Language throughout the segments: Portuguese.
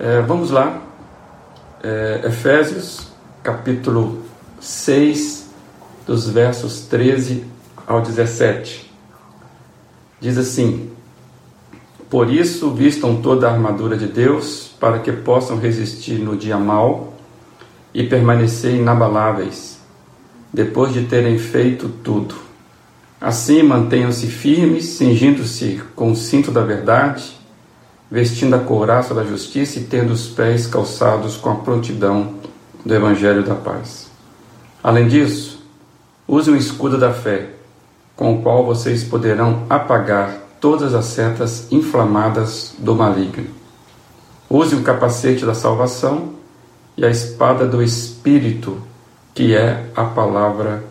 É, vamos lá, é, Efésios capítulo 6, dos versos 13 ao 17. Diz assim: Por isso, vistam toda a armadura de Deus, para que possam resistir no dia mau e permanecer inabaláveis, depois de terem feito tudo. Assim, mantenham-se firmes, cingindo-se com o cinto da verdade vestindo a couraça da justiça e tendo os pés calçados com a prontidão do Evangelho da paz. Além disso, use o escudo da fé, com o qual vocês poderão apagar todas as setas inflamadas do maligno. Use o capacete da salvação e a espada do Espírito, que é a palavra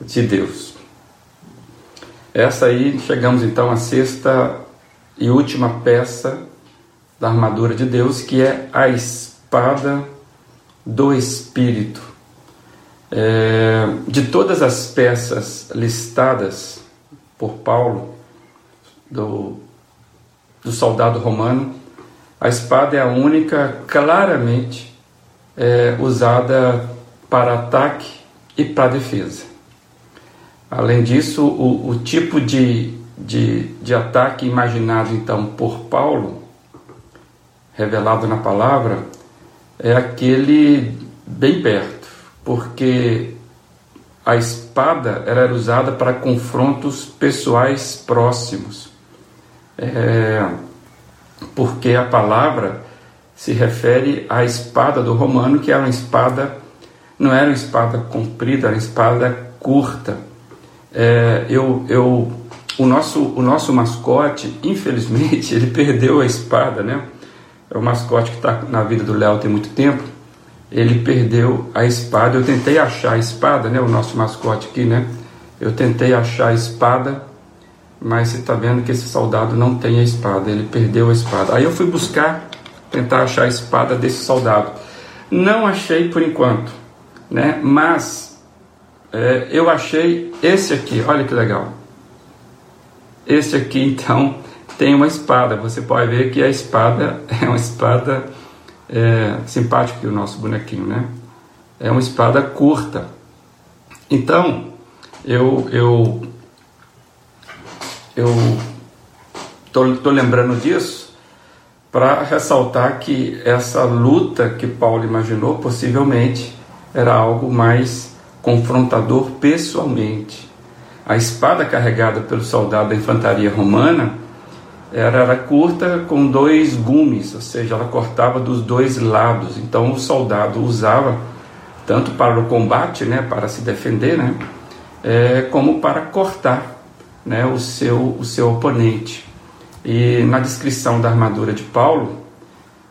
de Deus. Essa aí, chegamos então à sexta e última peça da armadura de Deus, que é a espada do Espírito. É, de todas as peças listadas por Paulo, do, do soldado romano, a espada é a única claramente é, usada para ataque e para defesa. Além disso, o, o tipo de, de, de ataque imaginado então por Paulo revelado na palavra é aquele bem perto, porque a espada era usada para confrontos pessoais próximos. É, porque a palavra se refere à espada do romano, que era uma espada, não era uma espada comprida, era uma espada curta. É, eu, eu, o, nosso, o nosso mascote, infelizmente, ele perdeu a espada, né? É o mascote que está na vida do Léo tem muito tempo. Ele perdeu a espada. Eu tentei achar a espada, né? O nosso mascote aqui, né? Eu tentei achar a espada, mas você está vendo que esse soldado não tem a espada. Ele perdeu a espada. Aí eu fui buscar, tentar achar a espada desse soldado. Não achei por enquanto, né? Mas é, eu achei esse aqui. Olha que legal. Esse aqui, então, tem uma espada. Você pode ver que a espada é uma espada é, simpática que o nosso bonequinho, né? É uma espada curta. Então, eu eu eu tô, tô lembrando disso para ressaltar que essa luta que Paulo imaginou possivelmente era algo mais confrontador pessoalmente. A espada carregada pelo soldado da infantaria romana era, era curta com dois gumes, ou seja, ela cortava dos dois lados. Então o soldado usava tanto para o combate, né, para se defender, né, é, como para cortar, né, o seu o seu oponente. E na descrição da armadura de Paulo,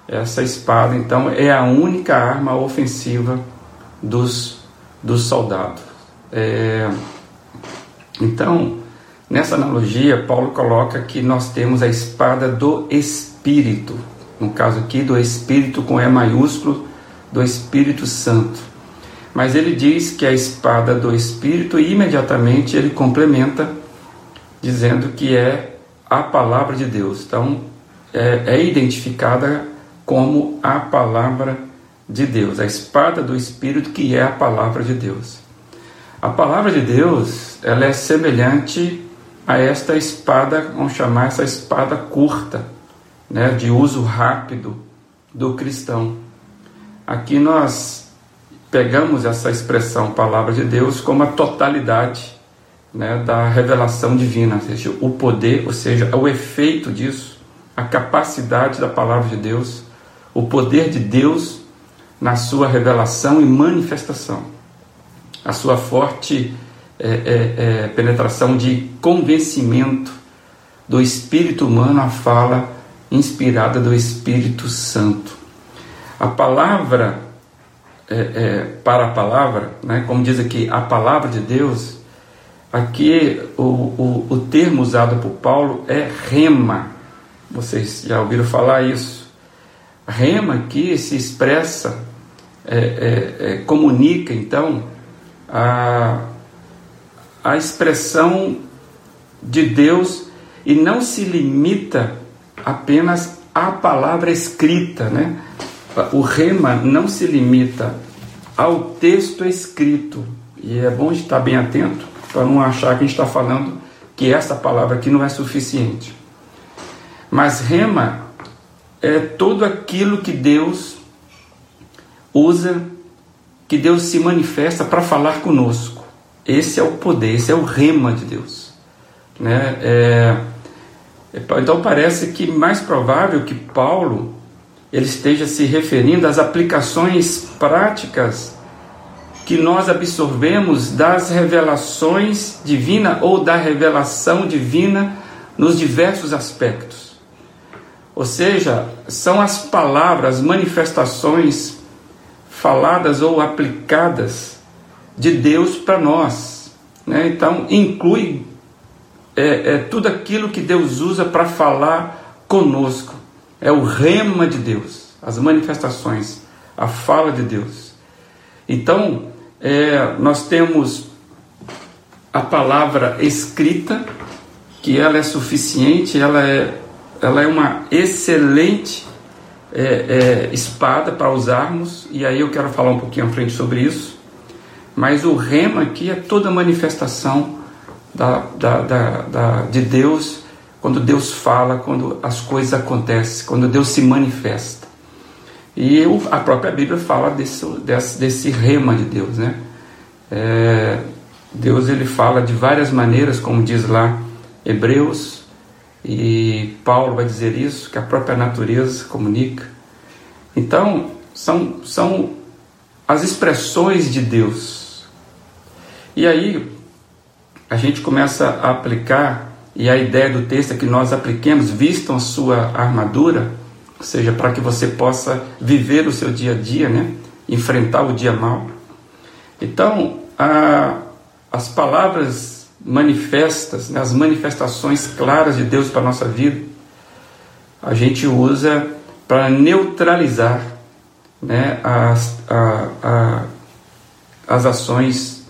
essa espada então é a única arma ofensiva dos dos soldados. É, então Nessa analogia, Paulo coloca que nós temos a espada do Espírito, no caso aqui do Espírito com E maiúsculo, do Espírito Santo. Mas ele diz que a espada do Espírito, e imediatamente ele complementa, dizendo que é a palavra de Deus. Então, é, é identificada como a palavra de Deus, a espada do Espírito, que é a palavra de Deus. A palavra de Deus, ela é semelhante a esta espada, vamos chamar essa espada curta, né, de uso rápido do cristão. Aqui nós pegamos essa expressão palavra de Deus como a totalidade né, da revelação divina, ou seja, o poder, ou seja, o efeito disso, a capacidade da palavra de Deus, o poder de Deus na sua revelação e manifestação, a sua forte é, é, é, penetração de convencimento do espírito humano à fala inspirada do Espírito Santo. A palavra, é, é, para a palavra, né, como diz aqui, a palavra de Deus, aqui o, o, o termo usado por Paulo é rema. Vocês já ouviram falar isso? Rema aqui se expressa, é, comunica então a a expressão de Deus e não se limita apenas a palavra escrita, né? O rema não se limita ao texto escrito, e é bom estar bem atento para não achar que a gente está falando que essa palavra aqui não é suficiente. Mas rema é tudo aquilo que Deus usa, que Deus se manifesta para falar conosco. Esse é o poder, esse é o rema de Deus. Né? É, então parece que mais provável que Paulo ele esteja se referindo às aplicações práticas que nós absorvemos das revelações divina ou da revelação divina nos diversos aspectos. Ou seja, são as palavras, manifestações faladas ou aplicadas de Deus para nós. Né? Então, inclui é, é tudo aquilo que Deus usa para falar conosco. É o rema de Deus, as manifestações, a fala de Deus. Então, é, nós temos a palavra escrita, que ela é suficiente, ela é, ela é uma excelente é, é, espada para usarmos, e aí eu quero falar um pouquinho à frente sobre isso. Mas o rema aqui é toda manifestação da, da, da, de Deus, quando Deus fala, quando as coisas acontecem, quando Deus se manifesta. E eu, a própria Bíblia fala desse, desse, desse rema de Deus, né? É, Deus ele fala de várias maneiras, como diz lá Hebreus, e Paulo vai dizer isso, que a própria natureza comunica. Então, são, são as expressões de Deus. E aí, a gente começa a aplicar, e a ideia do texto é que nós apliquemos, vistam a sua armadura, ou seja, para que você possa viver o seu dia a dia, né? enfrentar o dia mal. Então, a, as palavras manifestas, né? as manifestações claras de Deus para a nossa vida, a gente usa para neutralizar né? as, a, a, as ações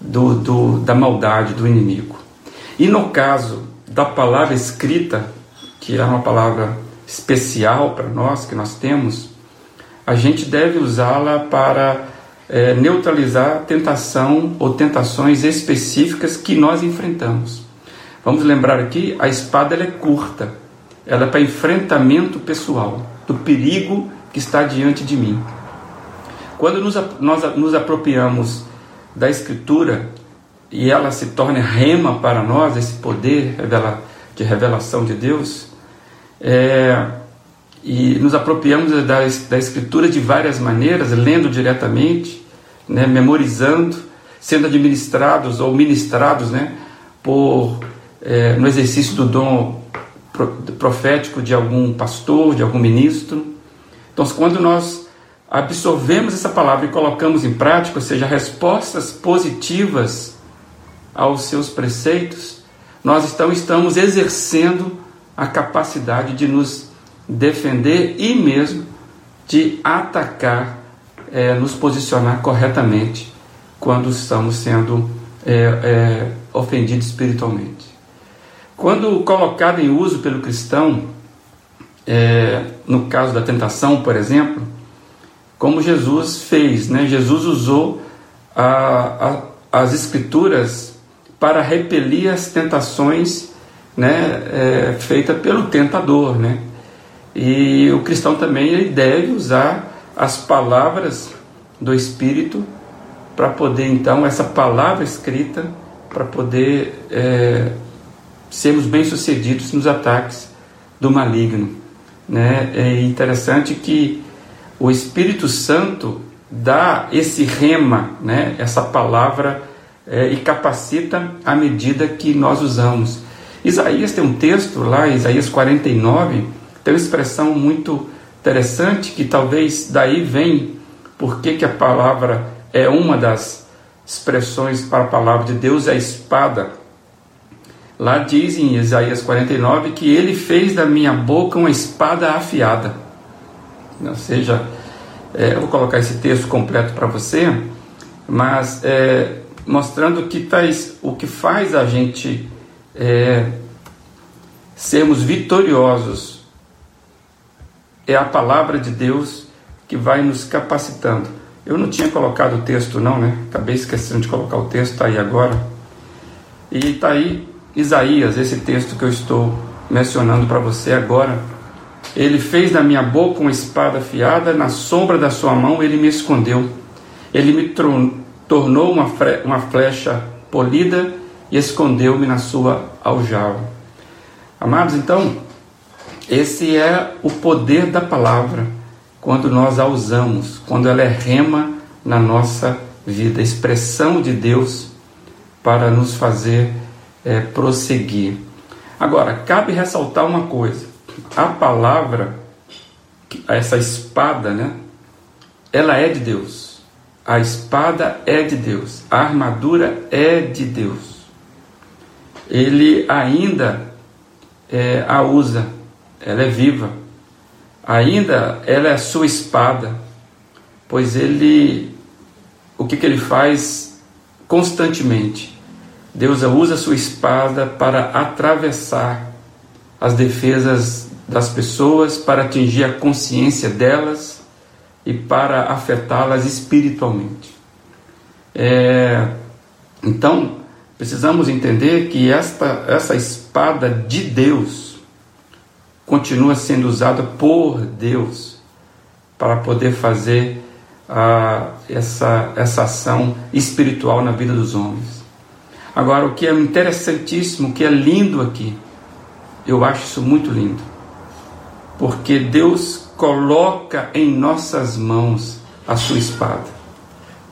do, do, da maldade do inimigo. E no caso da palavra escrita, que é uma palavra especial para nós, que nós temos, a gente deve usá-la para é, neutralizar tentação ou tentações específicas que nós enfrentamos. Vamos lembrar aqui, a espada é curta, ela é para enfrentamento pessoal, do perigo que está diante de mim. Quando nos, nós nos apropriamos da Escritura e ela se torne rema para nós, esse poder de revelação de Deus, é, e nos apropriamos da, da Escritura de várias maneiras, lendo diretamente, né, memorizando, sendo administrados ou ministrados né, por, é, no exercício do dom profético de algum pastor, de algum ministro. Então, quando nós absorvemos essa palavra e colocamos em prática, ou seja, respostas positivas aos seus preceitos, nós estamos, estamos exercendo a capacidade de nos defender e mesmo de atacar, é, nos posicionar corretamente quando estamos sendo é, é, ofendidos espiritualmente. Quando colocado em uso pelo cristão, é, no caso da tentação, por exemplo, como Jesus fez. Né? Jesus usou a, a, as escrituras para repelir as tentações né, é, feitas pelo tentador. Né? E o cristão também ele deve usar as palavras do Espírito para poder, então, essa palavra escrita, para poder é, sermos bem-sucedidos nos ataques do maligno. Né? É interessante que o Espírito Santo dá esse rema, né, essa palavra, é, e capacita à medida que nós usamos. Isaías tem um texto lá, Isaías 49, tem uma expressão muito interessante que talvez daí vem porque que a palavra é uma das expressões para a palavra de Deus, é a espada. Lá diz em Isaías 49 que ele fez da minha boca uma espada afiada. Ou seja, é, eu vou colocar esse texto completo para você, mas é, mostrando que tais, o que faz a gente é, sermos vitoriosos é a palavra de Deus que vai nos capacitando. Eu não tinha colocado o texto, não, né? Acabei esquecendo de colocar o texto, está aí agora. E está aí Isaías, esse texto que eu estou mencionando para você agora. Ele fez da minha boca uma espada afiada, na sombra da sua mão ele me escondeu. Ele me tornou uma, uma flecha polida e escondeu-me na sua aljava. Amados, então, esse é o poder da palavra quando nós a usamos, quando ela é rema na nossa vida, expressão de Deus para nos fazer é, prosseguir. Agora, cabe ressaltar uma coisa: a palavra, essa espada, né? Ela é de Deus. A espada é de Deus. A armadura é de Deus. Ele ainda é, a usa. Ela é viva ainda ela é sua espada, pois ele, o que, que ele faz constantemente? Deus usa sua espada para atravessar as defesas das pessoas, para atingir a consciência delas e para afetá-las espiritualmente. É, então, precisamos entender que esta, essa espada de Deus, continua sendo usada por Deus para poder fazer ah, essa, essa ação espiritual na vida dos homens. Agora, o que é interessantíssimo, o que é lindo aqui, eu acho isso muito lindo, porque Deus coloca em nossas mãos a sua espada,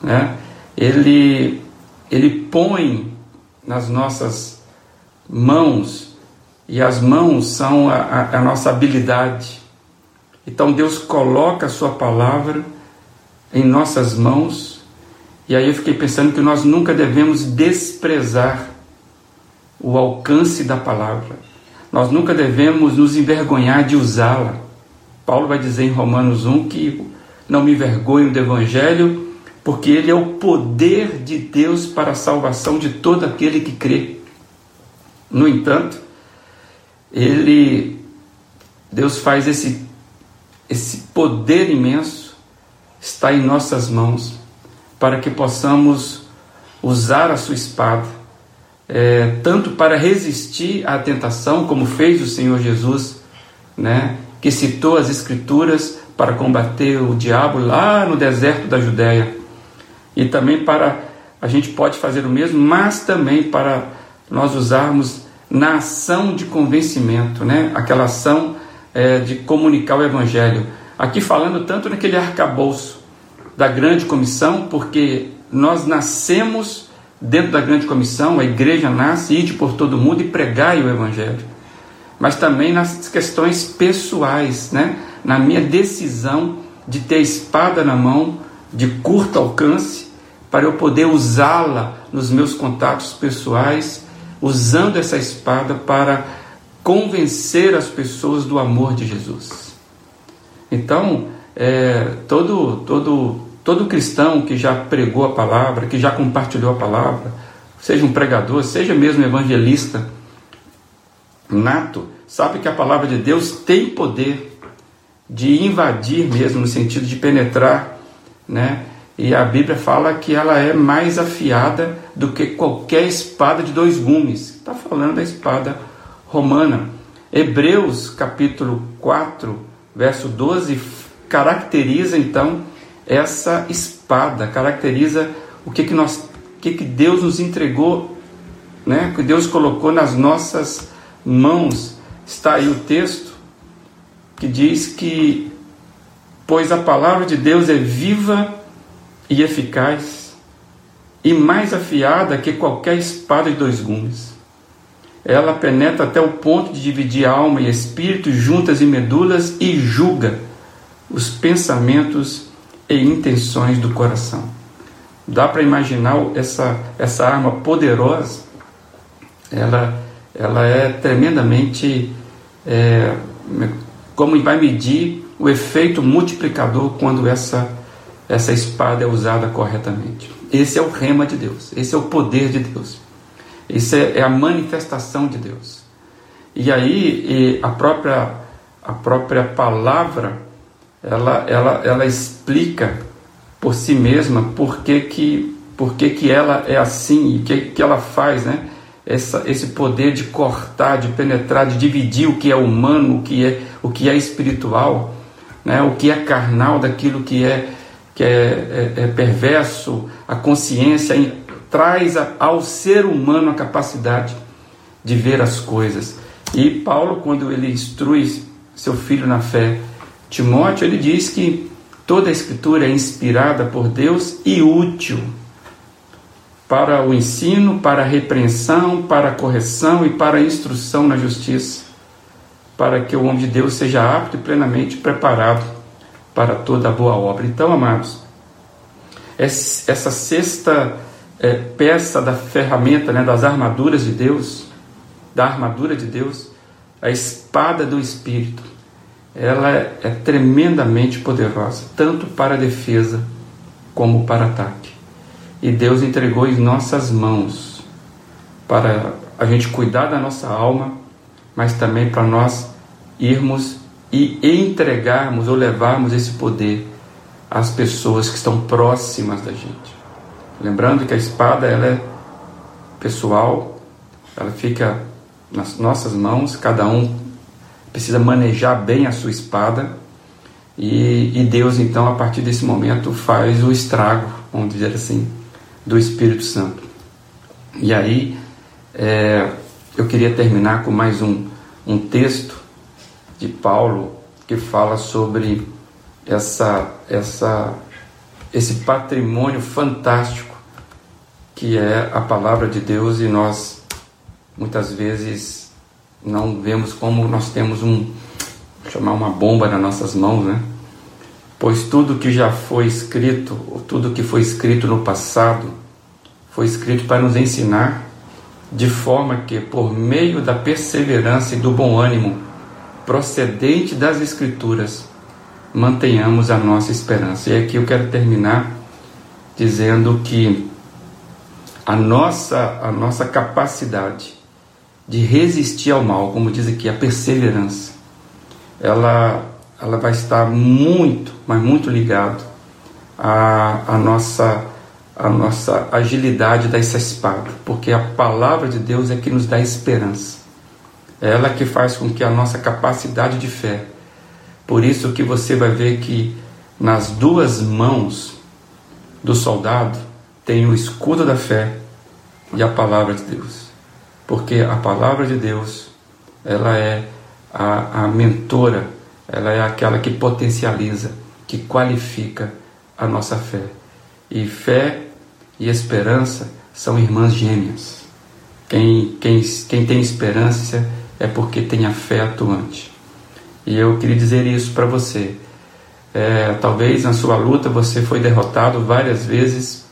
né? Ele, ele põe nas nossas mãos e as mãos são a, a, a nossa habilidade. Então Deus coloca a Sua palavra em nossas mãos, e aí eu fiquei pensando que nós nunca devemos desprezar o alcance da palavra. Nós nunca devemos nos envergonhar de usá-la. Paulo vai dizer em Romanos 1 que não me envergonho do Evangelho, porque ele é o poder de Deus para a salvação de todo aquele que crê. No entanto, ele Deus faz esse esse poder imenso está em nossas mãos para que possamos usar a sua espada é, tanto para resistir à tentação como fez o Senhor Jesus, né? Que citou as escrituras para combater o diabo lá no deserto da Judéia e também para a gente pode fazer o mesmo, mas também para nós usarmos na ação de convencimento, né? aquela ação é, de comunicar o Evangelho. Aqui falando tanto naquele arcabouço da grande comissão, porque nós nascemos dentro da grande comissão, a igreja nasce, ide por todo mundo e pregai o Evangelho. Mas também nas questões pessoais, né? na minha decisão de ter espada na mão, de curto alcance, para eu poder usá-la nos meus contatos pessoais usando essa espada para convencer as pessoas do amor de Jesus. Então, é, todo, todo, todo cristão que já pregou a palavra, que já compartilhou a palavra, seja um pregador, seja mesmo evangelista nato, sabe que a palavra de Deus tem poder de invadir mesmo, no sentido de penetrar, né? E a Bíblia fala que ela é mais afiada do que qualquer espada de dois gumes. Está falando da espada romana. Hebreus capítulo 4, verso 12, caracteriza então essa espada, caracteriza o que, que, nós, que, que Deus nos entregou, né? que Deus colocou nas nossas mãos. Está aí o texto que diz que, pois a palavra de Deus é viva e eficaz, e mais afiada que qualquer espada de dois gumes. Ela penetra até o ponto de dividir alma e espírito, juntas e medulas, e julga os pensamentos e intenções do coração. Dá para imaginar essa, essa arma poderosa? Ela, ela é tremendamente. É, como vai medir o efeito multiplicador quando essa essa espada é usada corretamente. Esse é o rema de Deus, esse é o poder de Deus, isso é, é a manifestação de Deus. E aí a própria a própria palavra, ela, ela, ela explica por si mesma por que, que, por que, que ela é assim e o que, que ela faz, né? Essa, esse poder de cortar, de penetrar, de dividir o que é humano, o que é, o que é espiritual, né? o que é carnal daquilo que é, que é, é, é perverso, a consciência em, traz a, ao ser humano a capacidade de ver as coisas. E Paulo, quando ele instrui seu filho na fé, Timóteo, ele diz que toda a escritura é inspirada por Deus e útil para o ensino, para a repreensão, para a correção e para a instrução na justiça, para que o homem de Deus seja apto e plenamente preparado para toda boa obra. Então, amados, essa sexta é, peça da ferramenta, né, das armaduras de Deus, da armadura de Deus, a espada do Espírito, ela é, é tremendamente poderosa, tanto para defesa como para ataque. E Deus entregou em nossas mãos para a gente cuidar da nossa alma, mas também para nós irmos e entregarmos ou levarmos esse poder às pessoas que estão próximas da gente. Lembrando que a espada ela é pessoal, ela fica nas nossas mãos, cada um precisa manejar bem a sua espada e, e Deus então a partir desse momento faz o estrago, vamos dizer assim, do Espírito Santo. E aí é, eu queria terminar com mais um, um texto de Paulo que fala sobre essa, essa, esse patrimônio fantástico que é a palavra de Deus e nós muitas vezes não vemos como nós temos um chamar uma bomba nas nossas mãos, né? Pois tudo que já foi escrito, ou tudo que foi escrito no passado, foi escrito para nos ensinar, de forma que, por meio da perseverança e do bom ânimo procedente das Escrituras, mantenhamos a nossa esperança. E aqui eu quero terminar dizendo que a nossa, a nossa capacidade de resistir ao mal, como diz aqui, a perseverança, ela, ela vai estar muito, mas muito ligado à, à, nossa, à nossa agilidade dessa espada, porque a palavra de Deus é que nos dá esperança. É ela que faz com que a nossa capacidade de fé. Por isso que você vai ver que nas duas mãos do soldado tem o escudo da fé e a palavra de Deus porque a palavra de Deus ela é a, a mentora, ela é aquela que potencializa, que qualifica a nossa fé. E fé e esperança são irmãs gêmeas. Quem, quem, quem tem esperança é porque tem a fé atuante. E eu queria dizer isso para você. É, talvez na sua luta você foi derrotado várias vezes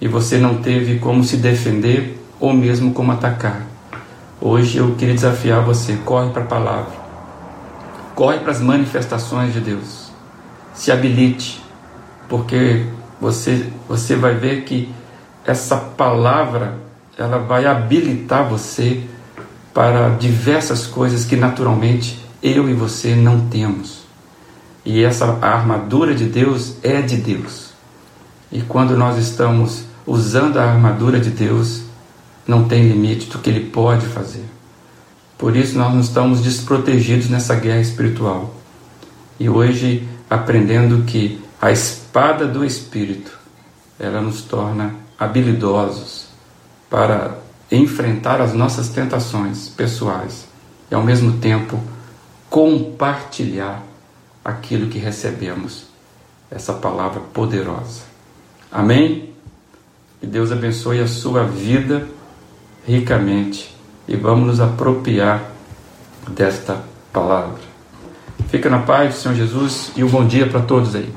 e você não teve como se defender ou mesmo como atacar. Hoje eu queria desafiar você: corre para a palavra, corre para as manifestações de Deus, se habilite, porque você, você vai ver que essa palavra ela vai habilitar você para diversas coisas que naturalmente eu e você não temos. E essa armadura de Deus é de Deus. E quando nós estamos usando a armadura de Deus, não tem limite do que ele pode fazer. Por isso nós não estamos desprotegidos nessa guerra espiritual. E hoje aprendendo que a espada do espírito, ela nos torna habilidosos para enfrentar as nossas tentações pessoais e ao mesmo tempo compartilhar aquilo que recebemos, essa palavra poderosa. Amém? Que Deus abençoe a sua vida ricamente e vamos nos apropriar desta palavra. Fica na paz Senhor Jesus e um bom dia para todos aí.